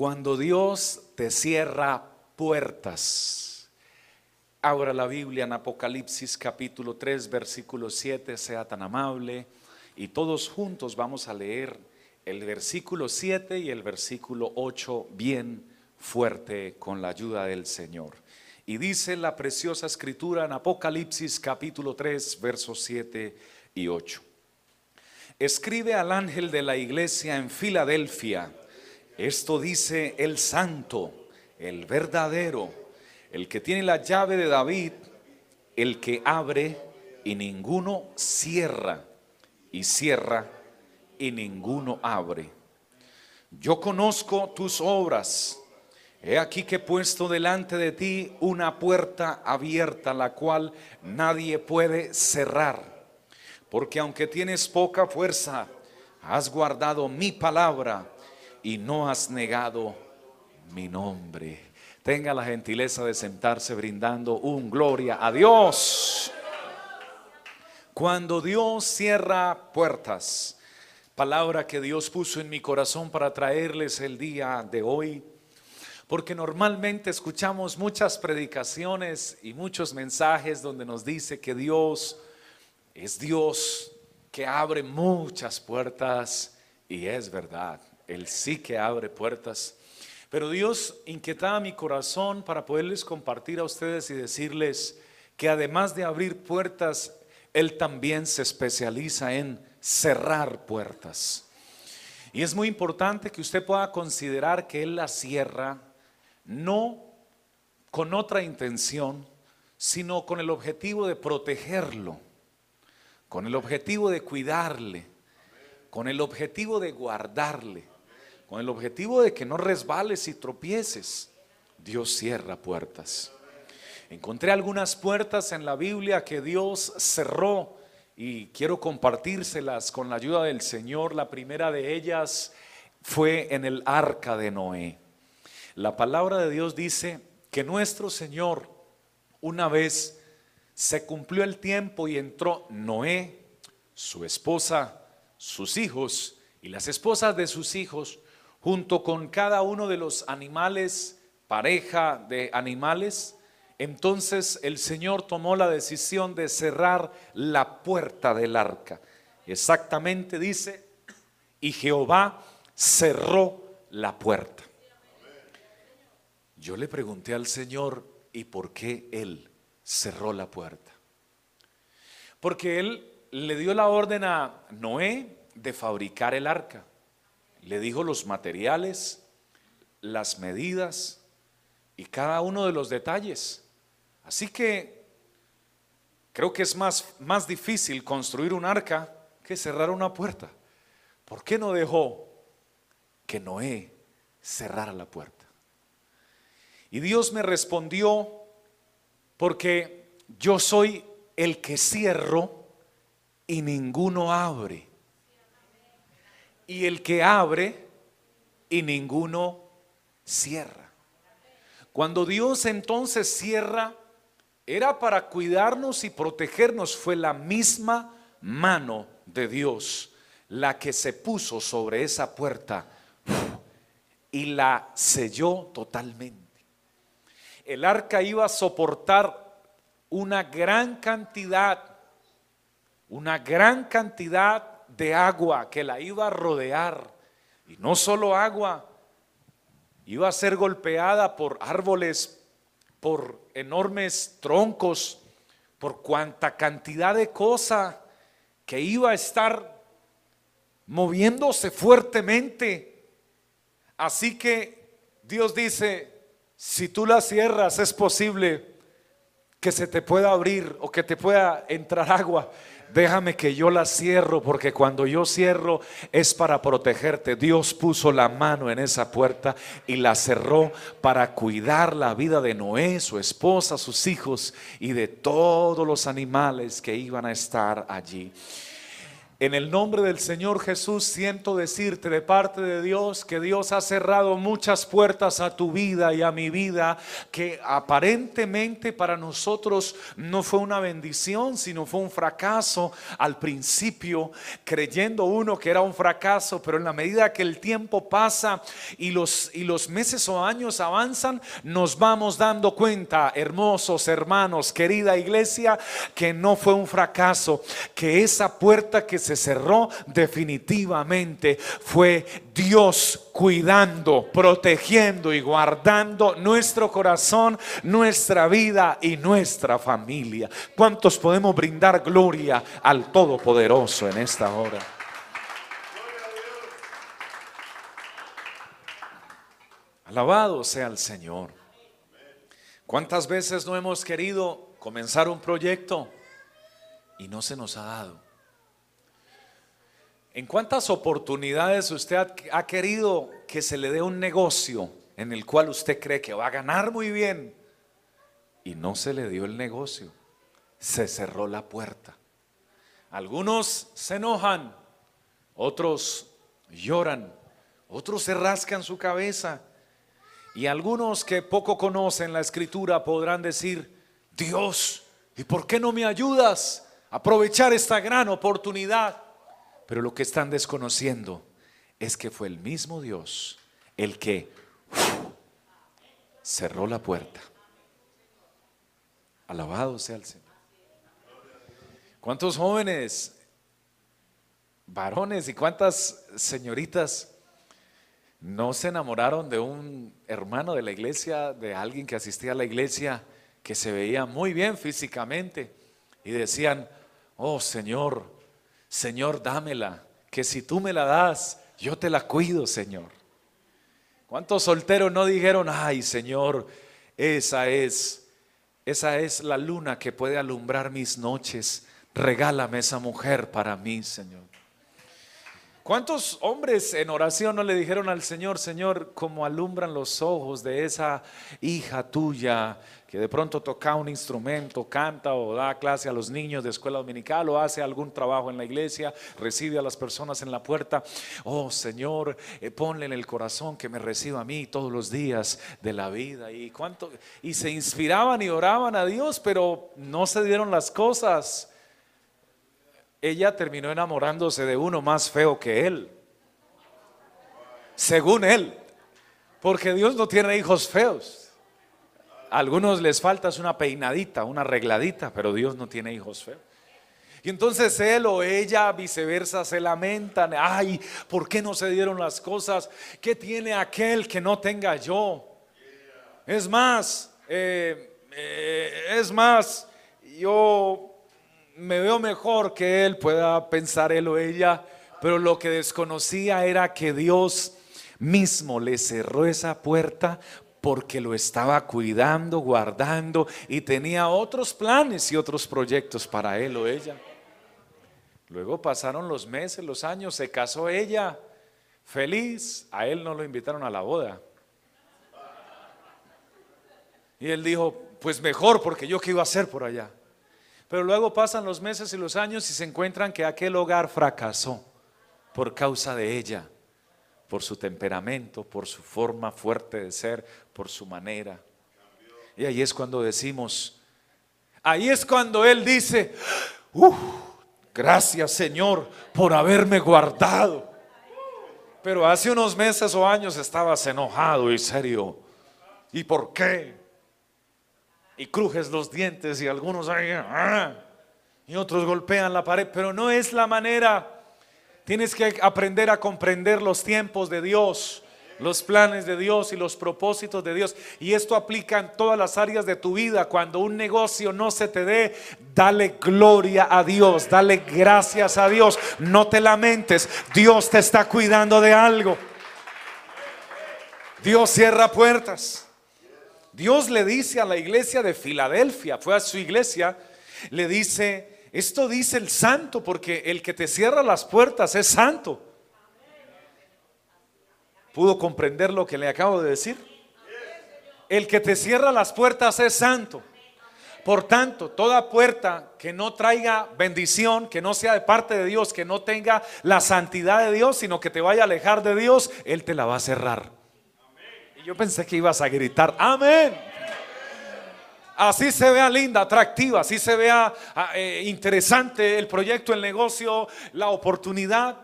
Cuando Dios te cierra puertas. Abra la Biblia en Apocalipsis capítulo 3, versículo 7, sea tan amable. Y todos juntos vamos a leer el versículo 7 y el versículo 8 bien fuerte con la ayuda del Señor. Y dice la preciosa escritura en Apocalipsis capítulo 3, versos 7 y 8. Escribe al ángel de la iglesia en Filadelfia esto dice el santo, el verdadero, el que tiene la llave de David, el que abre y ninguno cierra, y cierra y ninguno abre. Yo conozco tus obras. He aquí que he puesto delante de ti una puerta abierta, la cual nadie puede cerrar. Porque aunque tienes poca fuerza, has guardado mi palabra y no has negado mi nombre. Tenga la gentileza de sentarse brindando un gloria a Dios. Cuando Dios cierra puertas, palabra que Dios puso en mi corazón para traerles el día de hoy, porque normalmente escuchamos muchas predicaciones y muchos mensajes donde nos dice que Dios es Dios que abre muchas puertas y es verdad. Él sí que abre puertas. Pero Dios inquietaba mi corazón para poderles compartir a ustedes y decirles que además de abrir puertas, Él también se especializa en cerrar puertas. Y es muy importante que usted pueda considerar que Él la cierra no con otra intención, sino con el objetivo de protegerlo, con el objetivo de cuidarle, con el objetivo de guardarle con el objetivo de que no resbales y tropieces, Dios cierra puertas. Encontré algunas puertas en la Biblia que Dios cerró y quiero compartírselas con la ayuda del Señor. La primera de ellas fue en el arca de Noé. La palabra de Dios dice que nuestro Señor una vez se cumplió el tiempo y entró Noé, su esposa, sus hijos y las esposas de sus hijos junto con cada uno de los animales, pareja de animales, entonces el Señor tomó la decisión de cerrar la puerta del arca. Exactamente dice, y Jehová cerró la puerta. Yo le pregunté al Señor, ¿y por qué Él cerró la puerta? Porque Él le dio la orden a Noé de fabricar el arca le dijo los materiales, las medidas y cada uno de los detalles. Así que creo que es más, más difícil construir un arca que cerrar una puerta. ¿Por qué no dejó que Noé cerrara la puerta? Y Dios me respondió, porque yo soy el que cierro y ninguno abre y el que abre y ninguno cierra. Cuando Dios entonces cierra, era para cuidarnos y protegernos, fue la misma mano de Dios la que se puso sobre esa puerta y la selló totalmente. El arca iba a soportar una gran cantidad, una gran cantidad de agua que la iba a rodear. Y no solo agua, iba a ser golpeada por árboles, por enormes troncos, por cuanta cantidad de cosa que iba a estar moviéndose fuertemente. Así que Dios dice, si tú la cierras es posible que se te pueda abrir o que te pueda entrar agua déjame que yo la cierro, porque cuando yo cierro es para protegerte. Dios puso la mano en esa puerta y la cerró para cuidar la vida de Noé, su esposa, sus hijos y de todos los animales que iban a estar allí. En el nombre del Señor Jesús siento decirte de parte de Dios que Dios ha cerrado muchas puertas a tu vida y a mi vida que aparentemente para nosotros no fue una bendición, sino fue un fracaso. Al principio, creyendo uno que era un fracaso, pero en la medida que el tiempo pasa y los, y los meses o años avanzan, nos vamos dando cuenta, hermosos hermanos, querida iglesia, que no fue un fracaso, que esa puerta que se se cerró definitivamente fue Dios cuidando, protegiendo y guardando nuestro corazón, nuestra vida y nuestra familia. ¿Cuántos podemos brindar gloria al Todopoderoso en esta hora? Alabado sea el Señor. ¿Cuántas veces no hemos querido comenzar un proyecto y no se nos ha dado? ¿En cuántas oportunidades usted ha, querido que se le dé un negocio en el cual usted cree que va a ganar muy bien y no se le dio el negocio? Se cerró la puerta. Algunos se enojan, otros lloran, otros se rascan su cabeza y algunos que poco conocen la escritura podrán decir, Dios, ¿y por qué no me ayudas a aprovechar esta gran oportunidad? Pero lo que están desconociendo es que fue el mismo Dios el que cerró la puerta. Alabado sea el Señor. ¿Cuántos jóvenes, varones y cuántas señoritas no se enamoraron de un hermano de la iglesia, de alguien que asistía a la iglesia, que se veía muy bien físicamente y decían, oh Señor, Señor, dámela, que si tú me la das, yo te la cuido, Señor. ¿Cuántos solteros no dijeron, ay, Señor, esa es, esa es la luna que puede alumbrar mis noches? Regálame esa mujer para mí, Señor. ¿Cuántos hombres en oración no le dijeron al Señor, Señor, como alumbran los ojos de esa hija tuya que de pronto toca un instrumento, canta o da clase a los niños de escuela dominical o hace algún trabajo en la iglesia, recibe a las personas en la puerta? Oh Señor, eh, ponle en el corazón que me reciba a mí todos los días de la vida. Y, cuánto, y se inspiraban y oraban a Dios, pero no se dieron las cosas ella terminó enamorándose de uno más feo que él. Según él. Porque Dios no tiene hijos feos. A algunos les falta una peinadita, una arregladita, pero Dios no tiene hijos feos. Y entonces él o ella viceversa se lamentan, ay, ¿por qué no se dieron las cosas? ¿Qué tiene aquel que no tenga yo? Es más, eh, eh, es más, yo me veo mejor que él, pueda pensar él o ella, pero lo que desconocía era que Dios mismo le cerró esa puerta porque lo estaba cuidando, guardando y tenía otros planes y otros proyectos para él o ella. Luego pasaron los meses, los años, se casó ella, feliz, a él no lo invitaron a la boda. Y él dijo, pues mejor porque yo qué iba a hacer por allá. Pero luego pasan los meses y los años y se encuentran que aquel hogar fracasó por causa de ella, por su temperamento, por su forma fuerte de ser, por su manera. Y ahí es cuando decimos, ahí es cuando Él dice, gracias Señor por haberme guardado. Pero hace unos meses o años estabas enojado y serio. ¿Y por qué? Y crujes los dientes y algunos ah, y otros golpean la pared, pero no es la manera. Tienes que aprender a comprender los tiempos de Dios, los planes de Dios y los propósitos de Dios. Y esto aplica en todas las áreas de tu vida. Cuando un negocio no se te dé, dale gloria a Dios, dale gracias a Dios. No te lamentes, Dios te está cuidando de algo. Dios cierra puertas. Dios le dice a la iglesia de Filadelfia, fue a su iglesia, le dice, esto dice el santo, porque el que te cierra las puertas es santo. ¿Pudo comprender lo que le acabo de decir? El que te cierra las puertas es santo. Por tanto, toda puerta que no traiga bendición, que no sea de parte de Dios, que no tenga la santidad de Dios, sino que te vaya a alejar de Dios, Él te la va a cerrar. Y yo pensé que ibas a gritar, amén. Así se vea linda, atractiva, así se vea ah, eh, interesante el proyecto, el negocio, la oportunidad.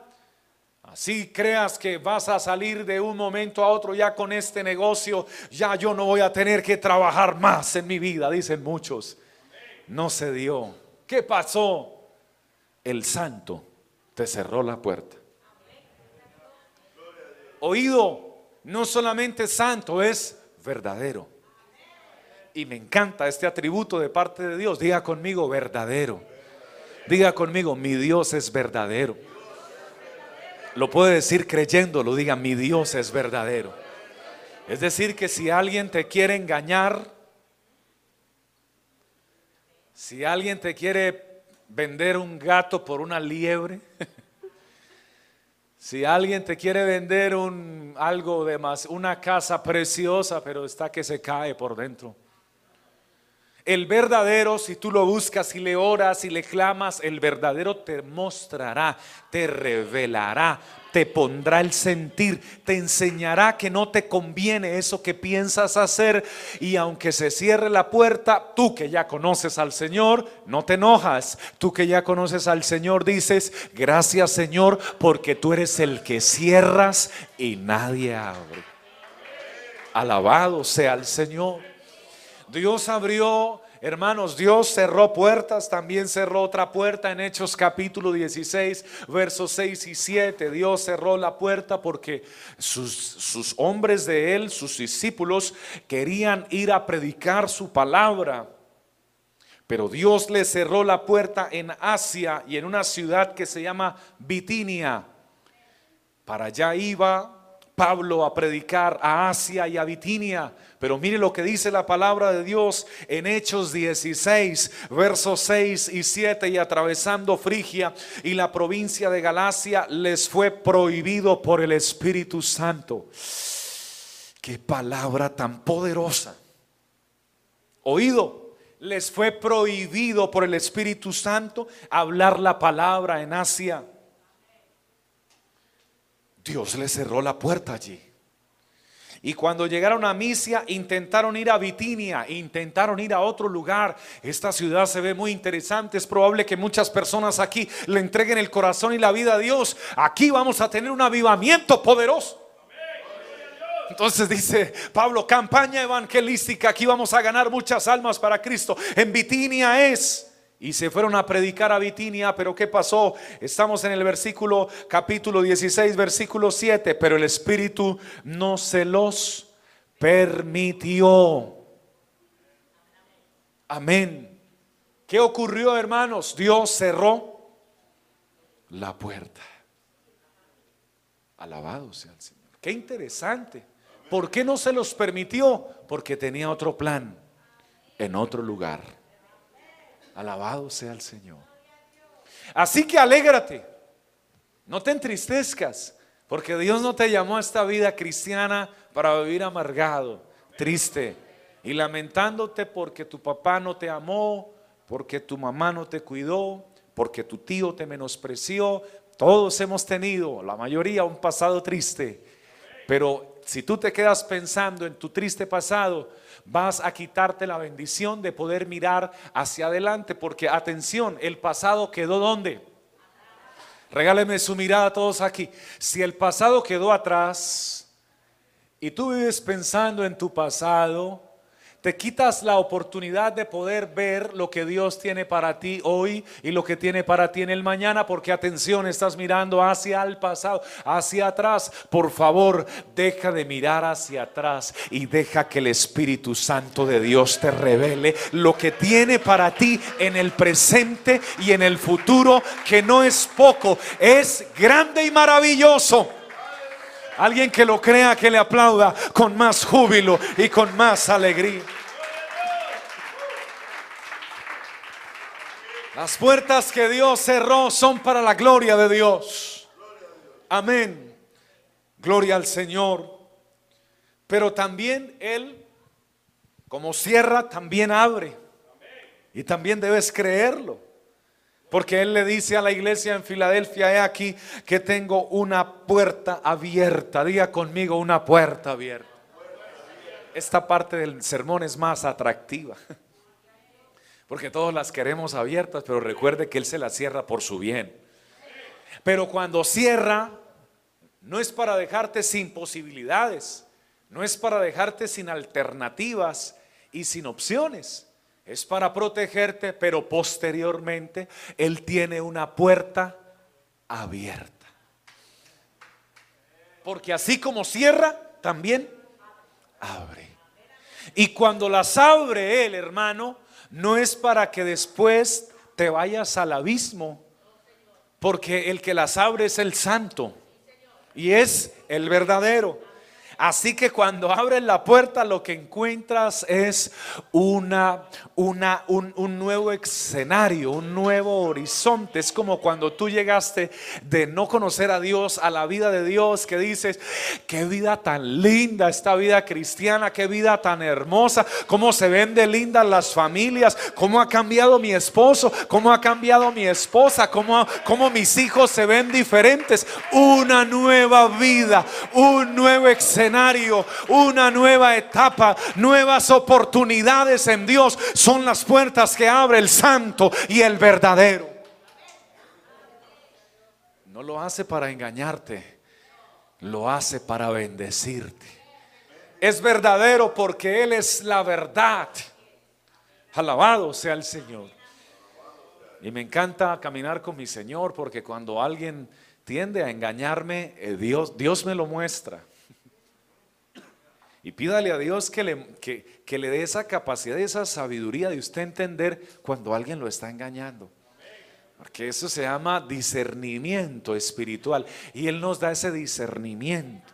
Así creas que vas a salir de un momento a otro ya con este negocio, ya yo no voy a tener que trabajar más en mi vida, dicen muchos. No se dio. ¿Qué pasó? El santo te cerró la puerta. Oído, no solamente santo, es verdadero. Y me encanta este atributo de parte de Dios. Diga conmigo, verdadero. Diga conmigo, mi Dios es verdadero. Lo puede decir creyéndolo, diga, mi Dios es verdadero. Es decir, que si alguien te quiere engañar, si alguien te quiere vender un gato por una liebre, si alguien te quiere vender un algo de más, una casa preciosa, pero está que se cae por dentro. El verdadero, si tú lo buscas y le oras y le clamas, el verdadero te mostrará, te revelará, te pondrá el sentir, te enseñará que no te conviene eso que piensas hacer y aunque se cierre la puerta, tú que ya conoces al Señor, no te enojas, tú que ya conoces al Señor dices, gracias Señor, porque tú eres el que cierras y nadie abre. Alabado sea el Señor. Dios abrió, hermanos, Dios cerró puertas, también cerró otra puerta en Hechos capítulo 16, versos 6 y 7. Dios cerró la puerta porque sus, sus hombres de él, sus discípulos, querían ir a predicar su palabra. Pero Dios le cerró la puerta en Asia y en una ciudad que se llama Bitinia. Para allá iba Pablo a predicar a Asia y a Bitinia. Pero mire lo que dice la palabra de Dios en Hechos 16, versos 6 y 7. Y atravesando Frigia y la provincia de Galacia, les fue prohibido por el Espíritu Santo. Qué palabra tan poderosa. Oído, les fue prohibido por el Espíritu Santo hablar la palabra en Asia. Dios le cerró la puerta allí. Y cuando llegaron a Misia, intentaron ir a Bitinia, intentaron ir a otro lugar. Esta ciudad se ve muy interesante. Es probable que muchas personas aquí le entreguen el corazón y la vida a Dios. Aquí vamos a tener un avivamiento poderoso. Entonces dice Pablo, campaña evangelística, aquí vamos a ganar muchas almas para Cristo. En Bitinia es y se fueron a predicar a Bitinia, pero ¿qué pasó? Estamos en el versículo capítulo 16, versículo 7, pero el Espíritu no se los permitió. Amén. ¿Qué ocurrió, hermanos? Dios cerró la puerta. Alabado sea el Señor. Qué interesante. ¿Por qué no se los permitió? Porque tenía otro plan en otro lugar. Alabado sea el Señor. Así que alégrate, no te entristezcas, porque Dios no te llamó a esta vida cristiana para vivir amargado, triste y lamentándote porque tu papá no te amó, porque tu mamá no te cuidó, porque tu tío te menospreció. Todos hemos tenido, la mayoría, un pasado triste. Pero si tú te quedas pensando en tu triste pasado, vas a quitarte la bendición de poder mirar hacia adelante, porque atención, el pasado quedó donde. Regáleme su mirada a todos aquí. Si el pasado quedó atrás y tú vives pensando en tu pasado, te quitas la oportunidad de poder ver lo que Dios tiene para ti hoy y lo que tiene para ti en el mañana, porque atención, estás mirando hacia el pasado, hacia atrás. Por favor, deja de mirar hacia atrás y deja que el Espíritu Santo de Dios te revele lo que tiene para ti en el presente y en el futuro, que no es poco, es grande y maravilloso. Alguien que lo crea, que le aplauda con más júbilo y con más alegría. Las puertas que Dios cerró son para la gloria de Dios. Amén. Gloria al Señor. Pero también Él, como cierra, también abre. Y también debes creerlo. Porque Él le dice a la iglesia en Filadelfia, he aquí que tengo una puerta abierta. Diga conmigo, una puerta abierta. Esta parte del sermón es más atractiva. Porque todos las queremos abiertas, pero recuerde que Él se las cierra por su bien. Pero cuando cierra, no es para dejarte sin posibilidades, no es para dejarte sin alternativas y sin opciones. Es para protegerte, pero posteriormente Él tiene una puerta abierta. Porque así como cierra, también abre. Y cuando las abre Él, hermano, no es para que después te vayas al abismo, porque el que las abre es el santo y es el verdadero. Así que cuando abres la puerta lo que encuentras es una, una, un, un, nuevo escenario, un nuevo horizonte. Es como cuando tú llegaste de no conocer a Dios a la vida de Dios, que dices, qué vida tan linda esta vida cristiana, qué vida tan hermosa, cómo se ven de lindas las familias, cómo ha cambiado mi esposo, cómo ha cambiado mi esposa, cómo, cómo mis hijos se ven diferentes. Una nueva vida, un nuevo escenario una nueva etapa, nuevas oportunidades en Dios son las puertas que abre el santo y el verdadero. No lo hace para engañarte, lo hace para bendecirte. Es verdadero porque Él es la verdad. Alabado sea el Señor. Y me encanta caminar con mi Señor porque cuando alguien tiende a engañarme, eh, Dios, Dios me lo muestra. Y pídale a Dios que le, que, le dé esa capacidad y esa sabiduría de usted entender cuando alguien lo está engañando. Porque eso se llama discernimiento espiritual. Y Él nos da ese discernimiento.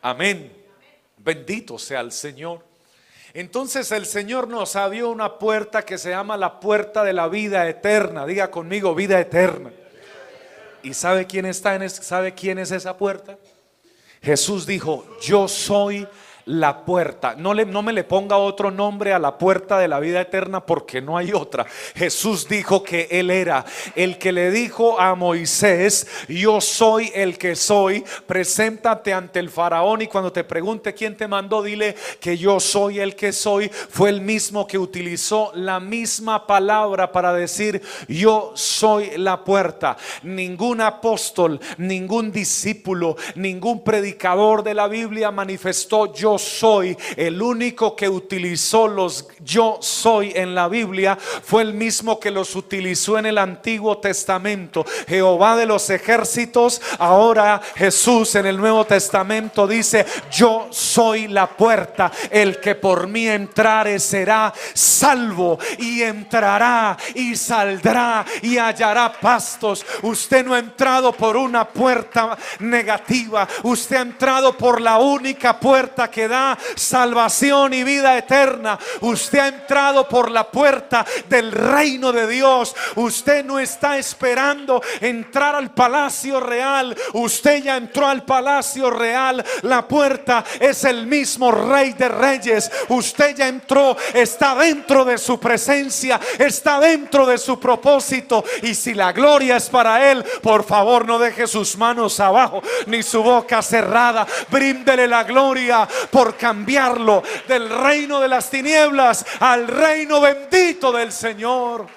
Amén. Bendito sea el Señor. Entonces el Señor nos abrió una puerta que se llama la puerta de la vida eterna. Diga conmigo, vida eterna. ¿Y sabe quién está en sabe quién es esa puerta? Jesús dijo, "Yo soy la puerta. No, le, no me le ponga otro nombre a la puerta de la vida eterna porque no hay otra. Jesús dijo que Él era el que le dijo a Moisés, yo soy el que soy, preséntate ante el faraón y cuando te pregunte quién te mandó, dile que yo soy el que soy. Fue el mismo que utilizó la misma palabra para decir, yo soy la puerta. Ningún apóstol, ningún discípulo, ningún predicador de la Biblia manifestó yo soy, el único que utilizó los yo soy en la Biblia fue el mismo que los utilizó en el Antiguo Testamento. Jehová de los ejércitos, ahora Jesús en el Nuevo Testamento dice, yo soy la puerta, el que por mí entrare será salvo y entrará y saldrá y hallará pastos. Usted no ha entrado por una puerta negativa, usted ha entrado por la única puerta que da salvación y vida eterna. Usted ha entrado por la puerta del reino de Dios. Usted no está esperando entrar al palacio real. Usted ya entró al palacio real. La puerta es el mismo rey de reyes. Usted ya entró, está dentro de su presencia, está dentro de su propósito. Y si la gloria es para él, por favor no deje sus manos abajo ni su boca cerrada. Bríndele la gloria por cambiarlo del reino de las tinieblas al reino bendito del Señor.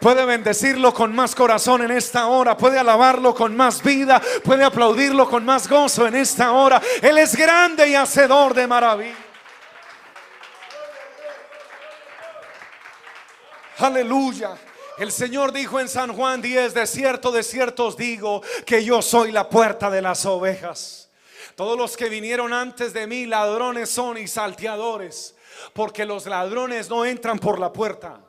Puede bendecirlo con más corazón en esta hora. Puede alabarlo con más vida. Puede aplaudirlo con más gozo en esta hora. Él es grande y hacedor de maravilla. Aleluya. El Señor dijo en San Juan 10, de cierto, de cierto os digo que yo soy la puerta de las ovejas. Todos los que vinieron antes de mí, ladrones son y salteadores, porque los ladrones no entran por la puerta.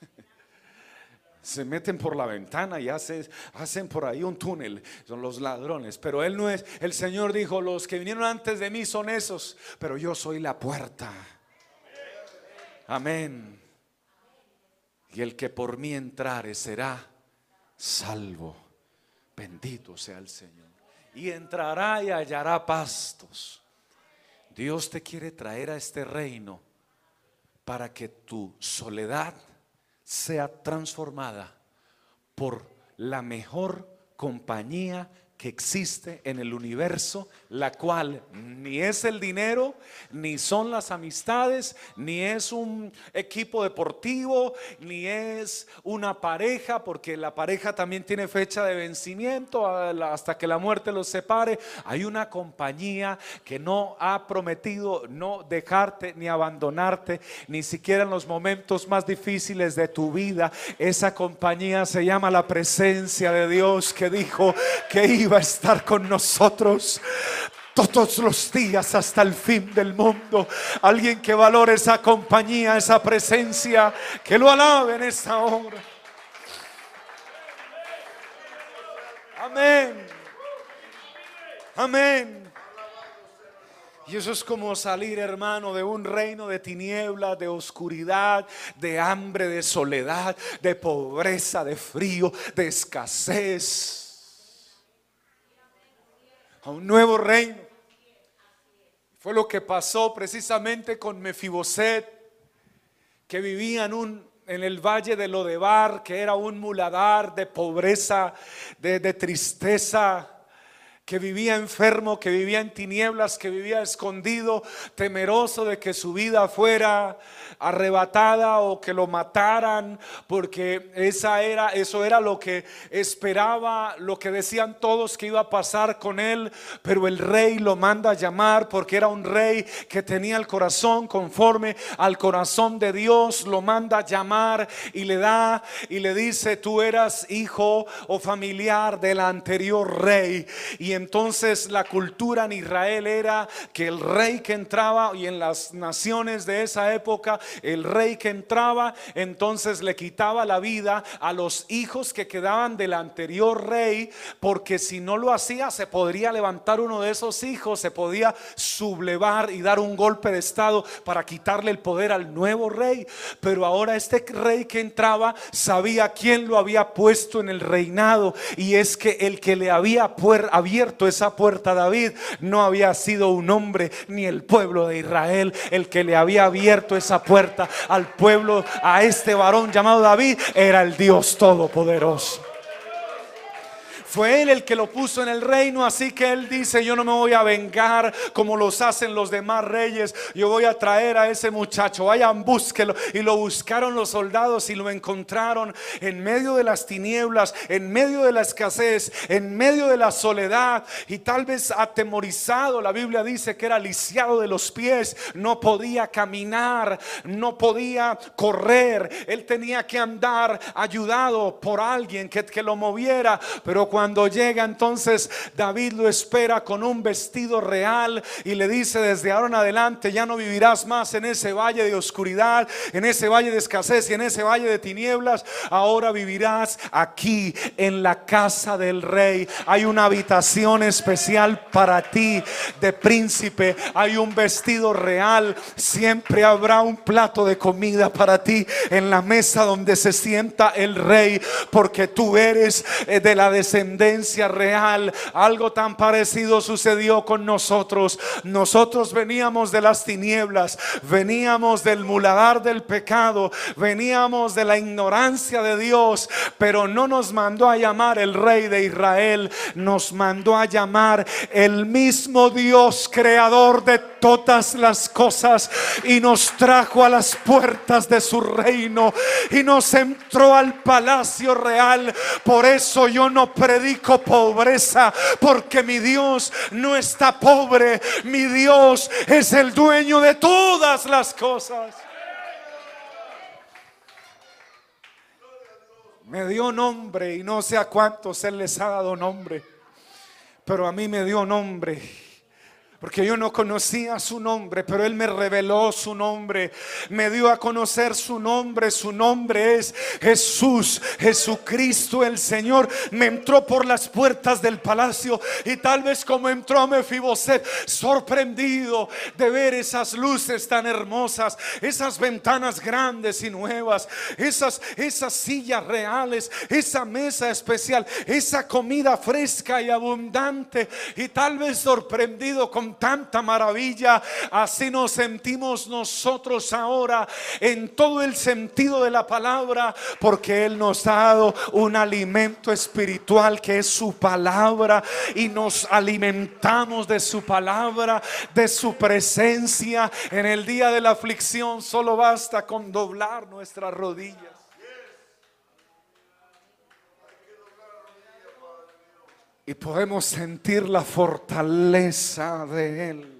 Se meten por la ventana y hacen, hacen por ahí un túnel. Son los ladrones. Pero Él no es. El Señor dijo, los que vinieron antes de mí son esos. Pero yo soy la puerta. Amén. Y el que por mí entrare será salvo. Bendito sea el Señor y entrará y hallará pastos. Dios te quiere traer a este reino para que tu soledad sea transformada por la mejor compañía existe en el universo, la cual ni es el dinero, ni son las amistades, ni es un equipo deportivo, ni es una pareja, porque la pareja también tiene fecha de vencimiento hasta que la muerte los separe. Hay una compañía que no ha prometido no dejarte ni abandonarte, ni siquiera en los momentos más difíciles de tu vida. Esa compañía se llama la presencia de Dios que dijo que iba a estar con nosotros todos los días hasta el fin del mundo. Alguien que valore esa compañía, esa presencia, que lo alabe en esta hora. Amén. Amén. Y eso es como salir, hermano, de un reino de tinieblas, de oscuridad, de hambre, de soledad, de pobreza, de frío, de escasez a un nuevo reino. Fue lo que pasó precisamente con Mefiboset, que vivía en, en el valle de Lodebar, que era un muladar de pobreza, de tristeza, que vivía enfermo, que vivía en tinieblas, que vivía escondido, temeroso de que su vida fuera arrebatada o que lo mataran, porque esa era eso era lo que esperaba, lo que decían todos que iba a pasar con él, pero el rey lo manda a llamar porque era un rey que tenía el corazón conforme al corazón de Dios, lo manda a llamar y le da y le dice, "Tú eras hijo o familiar del anterior rey." Y entonces la cultura en Israel era que el rey que entraba y en las naciones de esa época, el rey que entraba, entonces le quitaba la vida a los hijos que quedaban del anterior rey, porque si no lo hacía se podría levantar uno de esos hijos, se podía sublevar y dar un golpe de estado para quitarle el poder al nuevo rey. Pero ahora este rey que entraba sabía quién lo había puesto en el reinado y es que el que le había esa puerta David no había sido un hombre ni el pueblo de Israel. El que le había abierto esa puerta al pueblo, a este varón llamado David, era el Dios Todopoderoso. Fue él el que lo puso en el reino, así que él dice, yo no me voy a vengar como los hacen los demás reyes, yo voy a traer a ese muchacho, vayan, búsquelo. Y lo buscaron los soldados y lo encontraron en medio de las tinieblas, en medio de la escasez, en medio de la soledad. Y tal vez atemorizado. La Biblia dice que era lisiado de los pies, no podía caminar, no podía correr, él tenía que andar ayudado por alguien que, que lo moviera, pero cuando cuando llega entonces David lo espera con un vestido real y le dice desde ahora en adelante ya no vivirás más en ese valle de oscuridad, en ese valle de escasez y en ese valle de tinieblas. Ahora vivirás aquí en la casa del rey. Hay una habitación especial para ti de príncipe. Hay un vestido real. Siempre habrá un plato de comida para ti en la mesa donde se sienta el rey porque tú eres eh, de la descendencia real. Algo tan parecido sucedió con nosotros. Nosotros veníamos de las tinieblas, veníamos del muladar del pecado, veníamos de la ignorancia de Dios, pero no nos mandó a llamar el rey de Israel, nos mandó a llamar el mismo Dios creador de todas las cosas y nos trajo a las puertas de su reino y nos entró al palacio real. Por eso yo no predico pobreza, porque mi Dios no está pobre, mi Dios es el dueño de todas las cosas. Me dio nombre y no sé a cuántos Él les ha dado nombre, pero a mí me dio nombre porque yo no conocía su nombre, pero Él me reveló su nombre, me dio a conocer su nombre, su nombre es Jesús, Jesucristo el Señor, me entró por las puertas del palacio y tal vez como entró Mefiboset, sorprendido de ver esas luces tan hermosas, esas ventanas grandes y nuevas, esas, esas sillas reales, esa mesa especial, esa comida fresca y abundante y tal vez sorprendido con tanta maravilla, así nos sentimos nosotros ahora en todo el sentido de la palabra, porque Él nos ha dado un alimento espiritual que es su palabra y nos alimentamos de su palabra, de su presencia. En el día de la aflicción solo basta con doblar nuestras rodillas. Y podemos sentir la fortaleza de Él.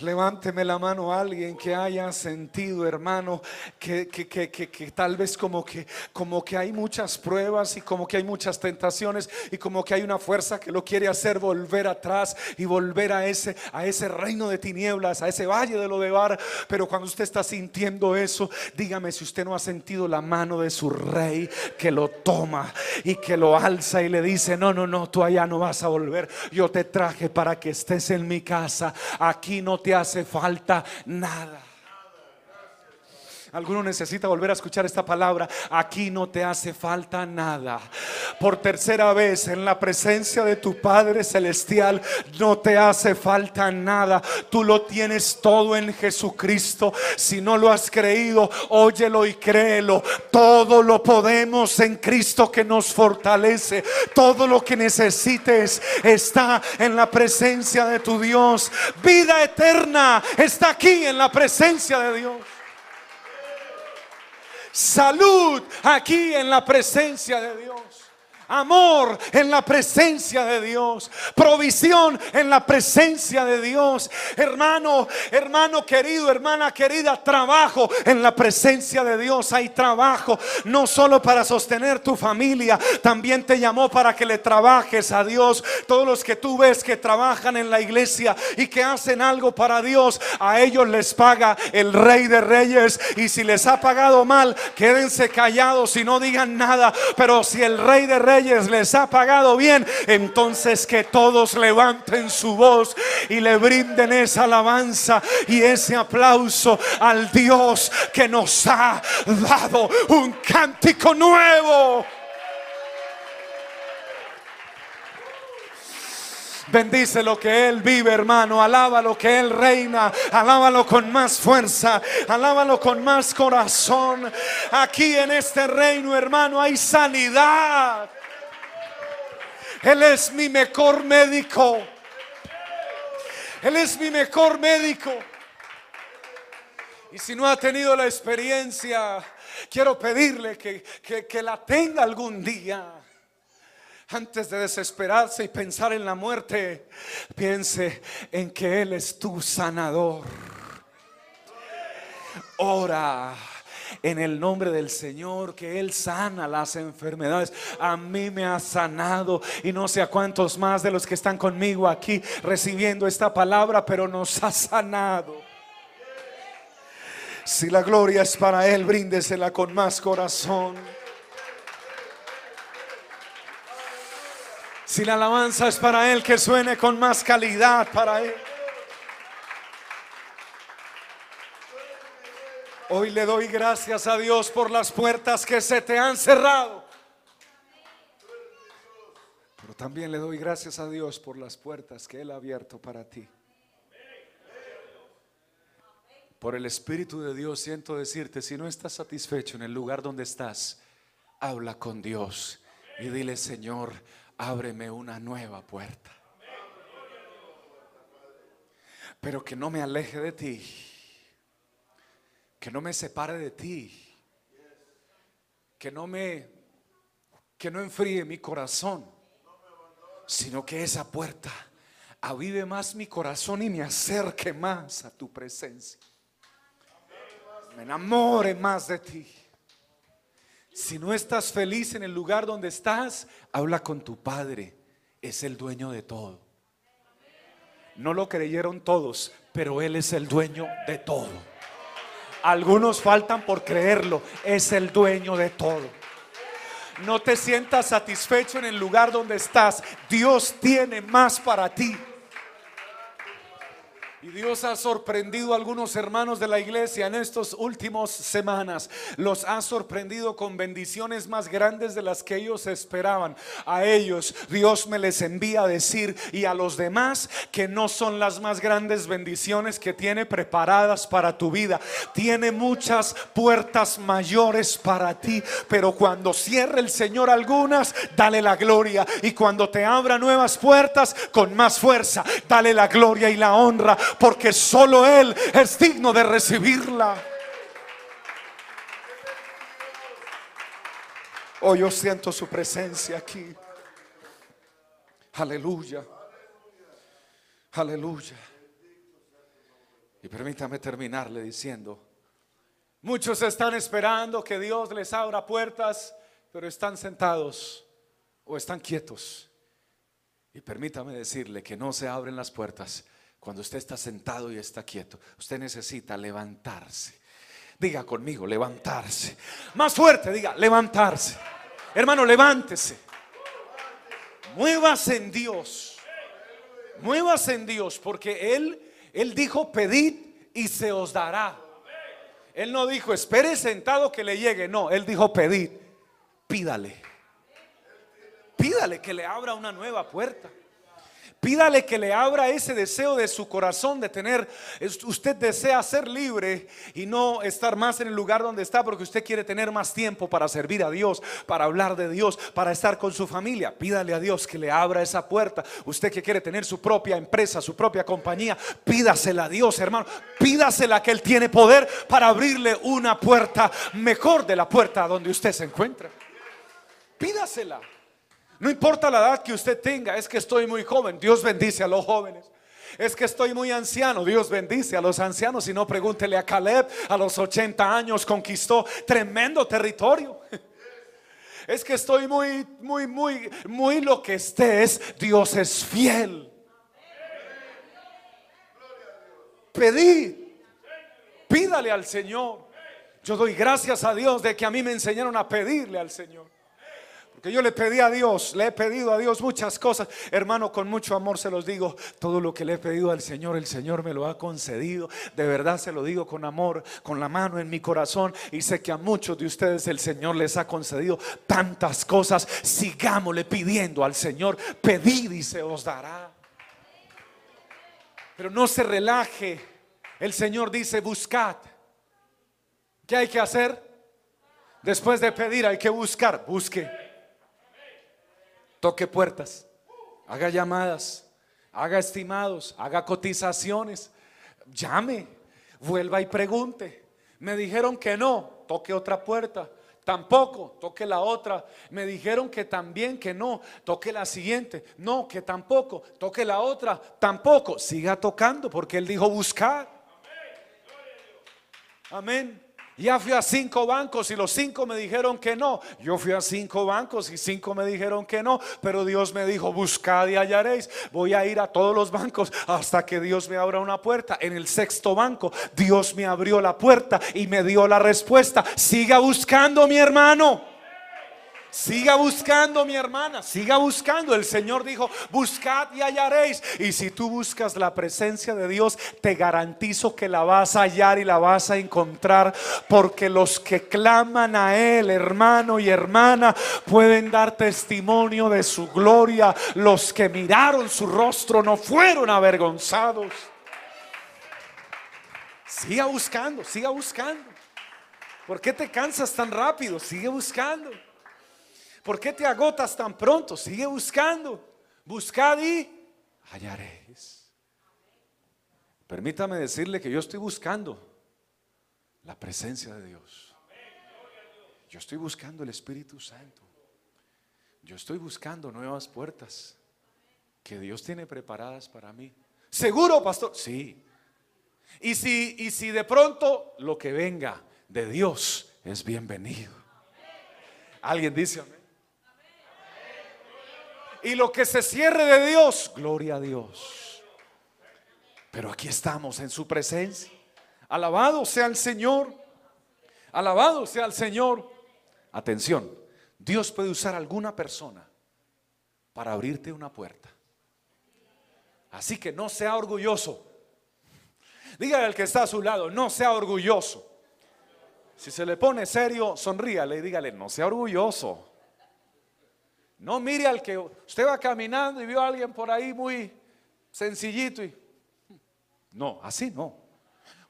Levánteme la mano a alguien que haya sentido, hermano, que, que, que, que, tal vez como que, como que hay muchas pruebas y como que hay muchas tentaciones y como que hay una fuerza que lo quiere hacer volver atrás y volver a ese, a ese reino de tinieblas, a ese valle de lo de bar. Pero cuando usted está sintiendo eso, dígame si usted no ha sentido la mano de su rey que lo toma y que lo alza y le dice, no, no, no, tú allá no vas a volver. Yo te traje para que estés en mi casa. Aquí no te hace falta nada. Alguno necesita volver a escuchar esta palabra. Aquí no te hace falta nada. Por tercera vez en la presencia de tu Padre Celestial no te hace falta nada. Tú lo tienes todo en Jesucristo. Si no lo has creído, óyelo y créelo. Todo lo podemos en Cristo que nos fortalece. Todo lo que necesites está en la presencia de tu Dios. Vida eterna está aquí en la presencia de Dios salud aquí en la presencia de Dios amor en la presencia de Dios, provisión en la presencia de Dios. Hermano, hermano querido, hermana querida, trabajo en la presencia de Dios. Hay trabajo no solo para sostener tu familia, también te llamó para que le trabajes a Dios. Todos los que tú ves que trabajan en la iglesia y que hacen algo para Dios, a ellos les paga el Rey de Reyes. Y si les ha pagado mal, quédense callados y no digan nada. Pero si el Rey de Reyes les ha pagado bien, entonces que todos levanten su voz y le brinden esa alabanza y ese aplauso al Dios que nos ha dado un cántico nuevo. Bendice lo que Él vive, hermano. Alaba lo que Él reina. Alábalo con más fuerza. Alábalo con más corazón. Aquí en este reino, hermano, hay sanidad. Él es mi mejor médico. Él es mi mejor médico. Y si no ha tenido la experiencia, quiero pedirle que, que, la tenga algún día. Antes de desesperarse y pensar en la muerte, piense en que Él es tu sanador. Ora en el nombre del Señor, que Él sana las enfermedades. A mí me ha sanado y no sé a cuántos más de los que están conmigo aquí recibiendo esta palabra, pero nos ha sanado. Si la gloria es para Él, bríndesela con más corazón. Si la alabanza es para Él, que suene con más calidad para Él. Hoy le doy gracias a Dios por las puertas que se te han cerrado. Pero también le doy gracias a Dios por las puertas que Él ha abierto para ti. Por el Espíritu de Dios siento decirte, si no estás satisfecho en el lugar donde estás, habla con Dios y dile, Señor, ábreme una nueva puerta. Pero que no me aleje de ti que no me separe de ti, que no me que no enfríe mi corazón, sino que esa puerta avive más mi corazón y me acerque más a tu presencia. Me enamore más de ti. Si no estás feliz en el lugar donde estás, habla con tu Padre. Es el dueño de todo. No lo creyeron todos, pero Él es el dueño de todo. Algunos faltan por creerlo. Es el dueño de todo. No te sientas satisfecho en el lugar donde estás. Dios tiene más para ti. Y Dios ha sorprendido a algunos hermanos de la iglesia en estas últimas semanas. Los ha sorprendido con bendiciones más grandes de las que ellos esperaban. A ellos Dios me les envía a decir y a los demás que no son las más grandes bendiciones que tiene preparadas para tu vida. Tiene muchas puertas mayores para ti. Pero cuando cierre el Señor algunas, dale la gloria. Y cuando te abra nuevas puertas, con más fuerza, dale la gloria y la honra porque solo Él es digno de recibirla. Oh, yo siento su presencia aquí. Aleluya. Aleluya. Y permítame terminarle diciendo, muchos están esperando que Dios les abra puertas, pero están sentados o están quietos. Y permítame decirle que no se abren las puertas cuando usted está sentado y está quieto, usted necesita levantarse. Diga conmigo, levantarse. Más fuerte, diga, levantarse. Hermano, levántese. Muevas en Dios. Muevas en Dios, porque Él, Él dijo, pedid y se os dará. Él no dijo, espere sentado que le llegue. No, Él dijo, pedid, pídale. Pídale que le abra una nueva puerta. Pídale que le abra ese deseo de su corazón de tener, usted desea ser libre y no estar más en el lugar donde está porque usted quiere tener más tiempo para servir a Dios, para hablar de Dios, para estar con su familia. Pídale a Dios que le abra esa puerta. Usted que quiere tener su propia empresa, su propia compañía, pídasela a Dios, hermano. Pídasela que Él tiene poder para abrirle una puerta mejor de la puerta donde usted se encuentra. Pídasela. No importa la edad que usted tenga, es que estoy muy joven. Dios bendice a los jóvenes. Es que estoy muy anciano. Dios bendice a los ancianos. Si no, pregúntele a Caleb. A los 80 años conquistó tremendo territorio. Es que estoy muy, muy, muy, muy lo que estés. Dios es fiel. Pedid. Pídale al Señor. Yo doy gracias a Dios de que a mí me enseñaron a pedirle al Señor. Que yo le pedí a Dios, le he pedido a Dios muchas cosas. Hermano, con mucho amor se los digo. Todo lo que le he pedido al Señor, el Señor me lo ha concedido. De verdad se lo digo con amor, con la mano en mi corazón. Y sé que a muchos de ustedes el Señor les ha concedido tantas cosas. Sigámosle pidiendo al Señor. Pedid y se os dará. Pero no se relaje. El Señor dice, buscad. ¿Qué hay que hacer? Después de pedir hay que buscar. Busque toque puertas, haga llamadas, haga estimados, haga cotizaciones, llame, vuelva y pregunte. Me dijeron que no, toque otra puerta. Tampoco, toque la otra. Me dijeron que también que no, toque la siguiente. No, que tampoco, toque la otra. Tampoco, siga tocando porque él dijo buscar. Amén. Ya fui a cinco bancos y los cinco me dijeron que no. Yo fui a cinco bancos y cinco me dijeron que no. Pero Dios me dijo, buscad y hallaréis. Voy a ir a todos los bancos hasta que Dios me abra una puerta. En el sexto banco, Dios me abrió la puerta y me dio la respuesta. Siga buscando, mi hermano. Siga buscando, mi hermana, siga buscando. El Señor dijo, buscad y hallaréis. Y si tú buscas la presencia de Dios, te garantizo que la vas a hallar y la vas a encontrar. Porque los que claman a Él, hermano y hermana, pueden dar testimonio de su gloria. Los que miraron su rostro no fueron avergonzados. Siga buscando, siga buscando. ¿Por qué te cansas tan rápido? Sigue buscando. ¿Por qué te agotas tan pronto? Sigue buscando. Buscad y hallaréis. Permítame decirle que yo estoy buscando la presencia de Dios. Yo estoy buscando el Espíritu Santo. Yo estoy buscando nuevas puertas que Dios tiene preparadas para mí. ¿Seguro, pastor? Sí. Y si, y si de pronto lo que venga de Dios es bienvenido. Alguien dice amén y lo que se cierre de Dios, gloria a Dios. Pero aquí estamos en su presencia. Alabado sea el Señor. Alabado sea el Señor. Atención, Dios puede usar alguna persona para abrirte una puerta. Así que no sea orgulloso. Dígale al que está a su lado, no sea orgulloso. Si se le pone serio, sonríale y dígale, no sea orgulloso. No mire al que usted va caminando y vio a alguien por ahí muy sencillito y no, así no.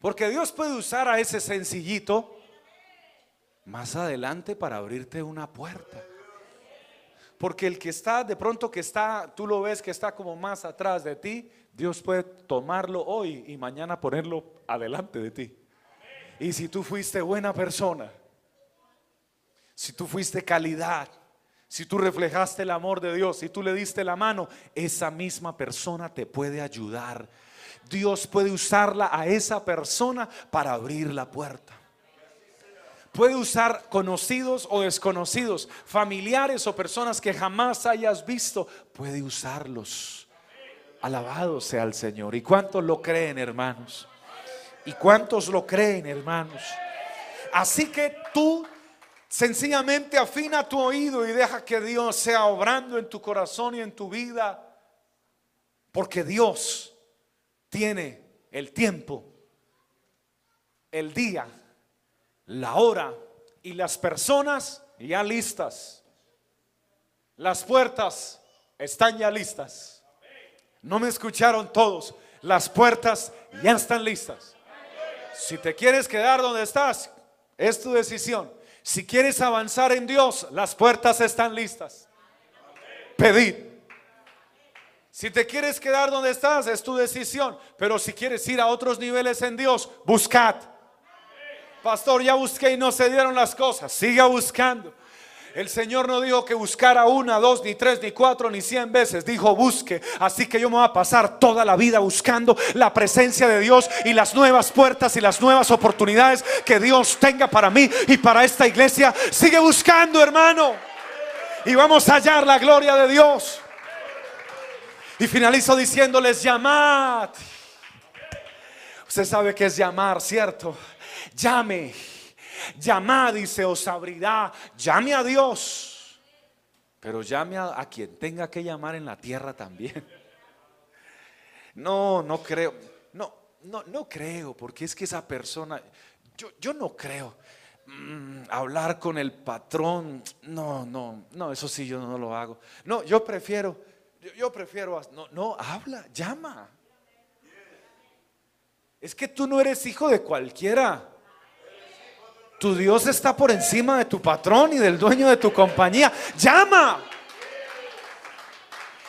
Porque Dios puede usar a ese sencillito más adelante para abrirte una puerta. Porque el que está, de pronto que está, tú lo ves que está como más atrás de ti, Dios puede tomarlo hoy y mañana ponerlo adelante de ti. Y si tú fuiste buena persona, si tú fuiste calidad, si tú reflejaste el amor de Dios, si tú le diste la mano, esa misma persona te puede ayudar. Dios puede usarla a esa persona para abrir la puerta. Puede usar conocidos o desconocidos, familiares o personas que jamás hayas visto. Puede usarlos. Alabado sea el Señor. ¿Y cuántos lo creen, hermanos? ¿Y cuántos lo creen, hermanos? Así que tú sencillamente afina tu oído y deja que Dios sea obrando en tu corazón y en tu vida. Porque Dios tiene el tiempo, el día, la hora y las personas ya listas. Las puertas están ya listas. No me escucharon todos. Las puertas ya están listas. Si te quieres quedar donde estás, es tu decisión. Si quieres avanzar en Dios, las puertas están listas. Pedid. Si te quieres quedar donde estás, es tu decisión. Pero si quieres ir a otros niveles en Dios, buscad. Pastor, ya busqué y no se dieron las cosas. Siga buscando. El Señor no dijo que buscara una, dos, ni tres, ni cuatro, ni cien veces. Dijo busque. Así que yo me voy a pasar toda la vida buscando la presencia de Dios y las nuevas puertas y las nuevas oportunidades que Dios tenga para mí y para esta iglesia. Sigue buscando, hermano. Y vamos a hallar la gloria de Dios. Y finalizo diciéndoles, llamad. Usted sabe que es llamar, ¿cierto? Llame Llamad y se os abrirá. Llame a Dios. Pero llame a, quien tenga que llamar en la tierra también. No, no creo. No, no, no creo, porque es que esa persona, yo, yo no creo. Mm, hablar con el patrón, no, no, no, eso sí yo no lo hago. No, yo prefiero, yo, yo prefiero, no, no, habla, llama. Es que tú no eres hijo de cualquiera. Tu Dios está por encima de tu patrón y del dueño de tu compañía. Llama.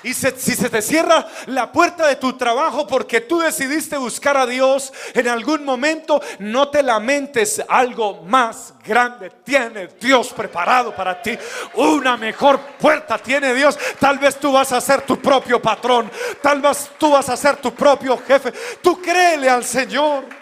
Y si se te cierra la puerta de tu trabajo porque tú decidiste buscar a Dios en algún momento, no te lamentes, algo más grande tiene Dios preparado para ti. Una mejor puerta tiene Dios. Tal vez tú vas a ser tu propio patrón, tal vez tú vas a ser tu propio jefe. Tú créele al Señor.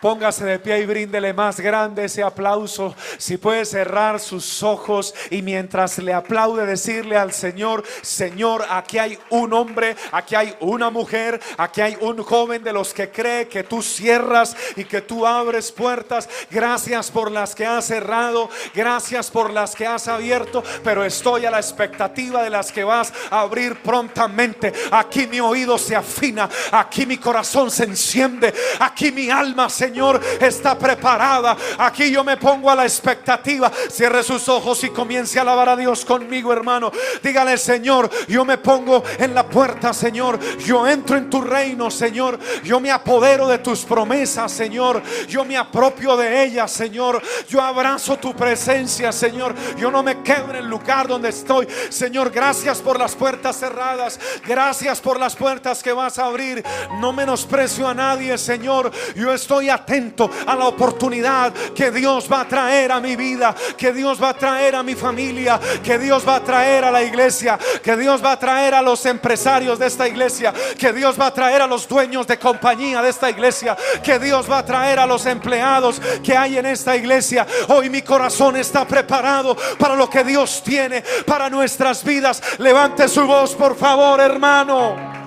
Póngase de pie y bríndele más grande ese aplauso. Si puede cerrar sus ojos y mientras le aplaude decirle al Señor, Señor, aquí hay un hombre, aquí hay una mujer, aquí hay un joven de los que cree que tú cierras y que tú abres puertas. Gracias por las que has cerrado, gracias por las que has abierto, pero estoy a la expectativa de las que vas a abrir prontamente. Aquí mi oído se afina, aquí mi corazón se enciende, aquí mi alma se Señor está preparada. Aquí yo me pongo a la expectativa. Cierre sus ojos y comience a alabar a Dios conmigo, hermano. Dígale, Señor, yo me pongo en la puerta, Señor. Yo entro en tu reino, Señor. Yo me apodero de tus promesas, Señor. Yo me apropio de ellas, Señor. Yo abrazo tu presencia, Señor. Yo no me quedo en el lugar donde estoy. Señor, gracias por las puertas cerradas. Gracias por las puertas que vas a abrir. No menosprecio a nadie, Señor. Yo estoy atento a la oportunidad que Dios va a traer a mi vida, que Dios va a traer a mi familia, que Dios va a traer a la iglesia, que Dios va a traer a los empresarios de esta iglesia, que Dios va a traer a los dueños de compañía de esta iglesia, que Dios va a traer a los empleados que hay en esta iglesia. Hoy mi corazón está preparado para lo que Dios tiene para nuestras vidas. Levante su voz, por favor, hermano.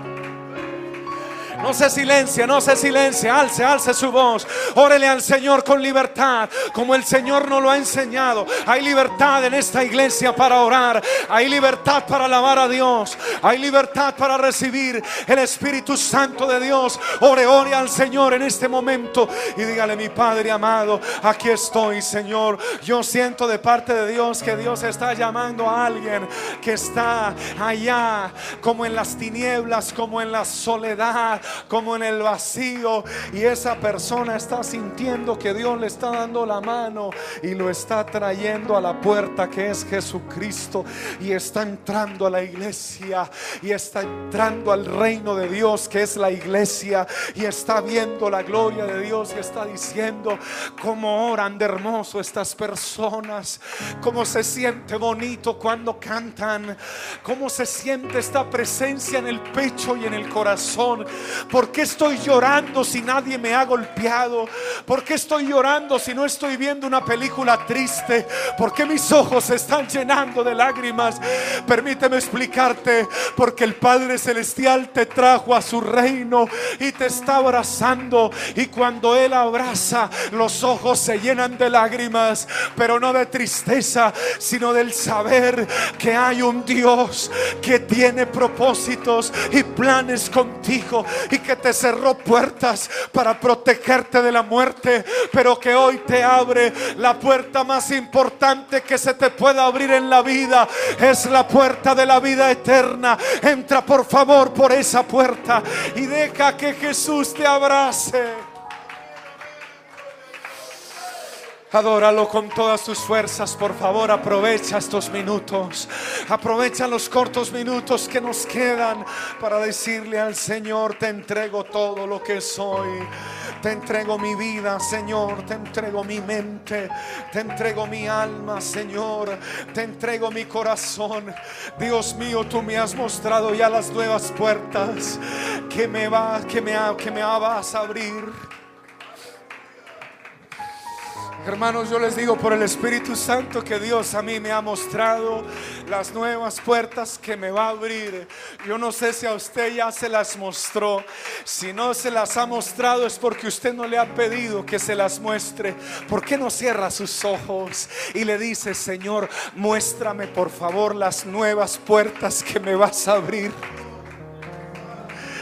No se silencia, no se silencia. Alce, alce su voz. Órele al Señor con libertad, como el Señor nos lo ha enseñado. Hay libertad en esta iglesia para orar. Hay libertad para alabar a Dios. Hay libertad para recibir el Espíritu Santo de Dios. Ore, ore al Señor en este momento y dígale, mi Padre amado, aquí estoy, Señor. Yo siento de parte de Dios que Dios está llamando a alguien que está allá, como en las tinieblas, como en la soledad, como en el vacío. Y esa persona está sintiendo que Dios le está dando la mano y lo está trayendo a la puerta que es Jesucristo. Y está entrando a la iglesia y está entrando al reino de Dios que es la iglesia. Y está viendo la gloria de Dios y está diciendo cómo oran de hermoso estas personas, cómo se siente bonito cuando cantan, cómo se siente esta presencia en el pecho y en el corazón. ¿Por qué estoy llorando si nadie me ha golpeado? ¿Por qué estoy llorando si no estoy viendo una película triste? ¿Por qué mis ojos se están llenando de lágrimas? Permíteme explicarte, porque el Padre Celestial te trajo a su reino y te está abrazando. Y cuando Él abraza, los ojos se llenan de lágrimas, pero no de tristeza, sino del saber que hay un Dios que tiene propósitos y planes contigo y que te cerró puertas para protegerte de la muerte, pero que hoy te abre la puerta más importante que se te pueda abrir en la vida. Es la puerta de la vida eterna. Entra por favor por esa puerta y deja que Jesús te abrace. Adóralo con todas tus fuerzas, por favor. Aprovecha estos minutos. Aprovecha los cortos minutos que nos quedan para decirle al Señor, te entrego todo lo que soy. Te entrego mi vida, Señor. Te entrego mi mente. Te entrego mi alma, Señor. Te entrego mi corazón. Dios mío, tú me has mostrado ya las nuevas puertas que me va, que me, que me vas a abrir. Hermanos, yo les digo por el Espíritu Santo que Dios a mí me ha mostrado las nuevas puertas que me va a abrir. Yo no sé si a usted ya se las mostró. Si no se las ha mostrado es porque usted no le ha pedido que se las muestre. ¿Por qué no cierra sus ojos y le dice, Señor, muéstrame por favor las nuevas puertas que me vas a abrir?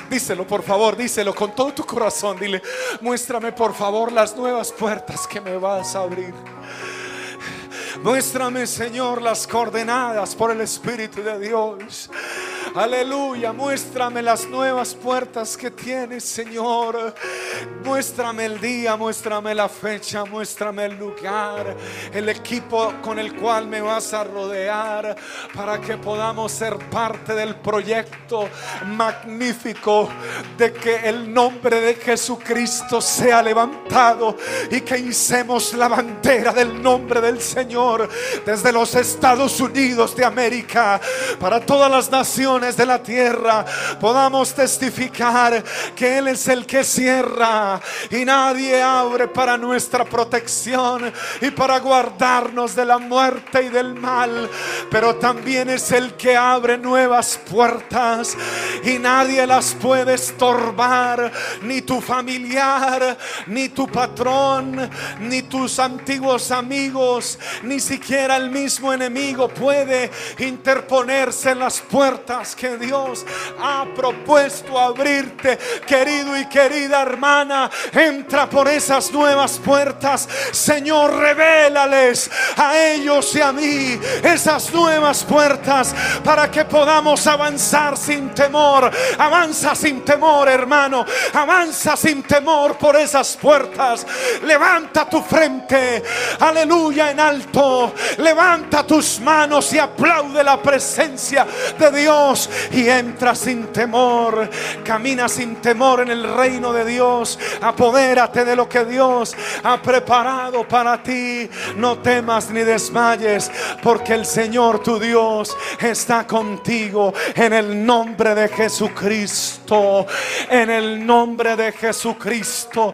Díselo, por favor, díselo con todo tu corazón. Dile, muéstrame por favor las nuevas puertas que me vas a abrir. Muéstrame, Señor, las coordenadas por el Espíritu de Dios. Aleluya, muéstrame las nuevas puertas que tienes, Señor. Muéstrame el día, muéstrame la fecha, muéstrame el lugar, el equipo con el cual me vas a rodear para que podamos ser parte del proyecto magnífico de que el nombre de Jesucristo sea levantado y que hicemos la bandera del nombre del Señor desde los Estados Unidos de América para todas las naciones de la tierra podamos testificar que Él es el que cierra y nadie abre para nuestra protección y para guardarnos de la muerte y del mal, pero también es el que abre nuevas puertas y nadie las puede estorbar, ni tu familiar, ni tu patrón, ni tus antiguos amigos, ni siquiera el mismo enemigo puede interponerse en las puertas que Dios ha propuesto abrirte, querido y querida hermana. Entra por esas nuevas puertas. Señor, revélales a ellos y a mí esas nuevas puertas para que podamos avanzar sin temor. Avanza sin temor, hermano. Avanza sin temor por esas puertas. Levanta tu frente. Aleluya en alto. Levanta tus manos y aplaude la presencia de Dios y entra sin temor. Camina sin temor en el reino de Dios. Apodérate de lo que Dios ha preparado para ti. No temas ni desmayes, porque el Señor tu Dios está contigo en el nombre de Jesucristo. En el nombre de Jesucristo.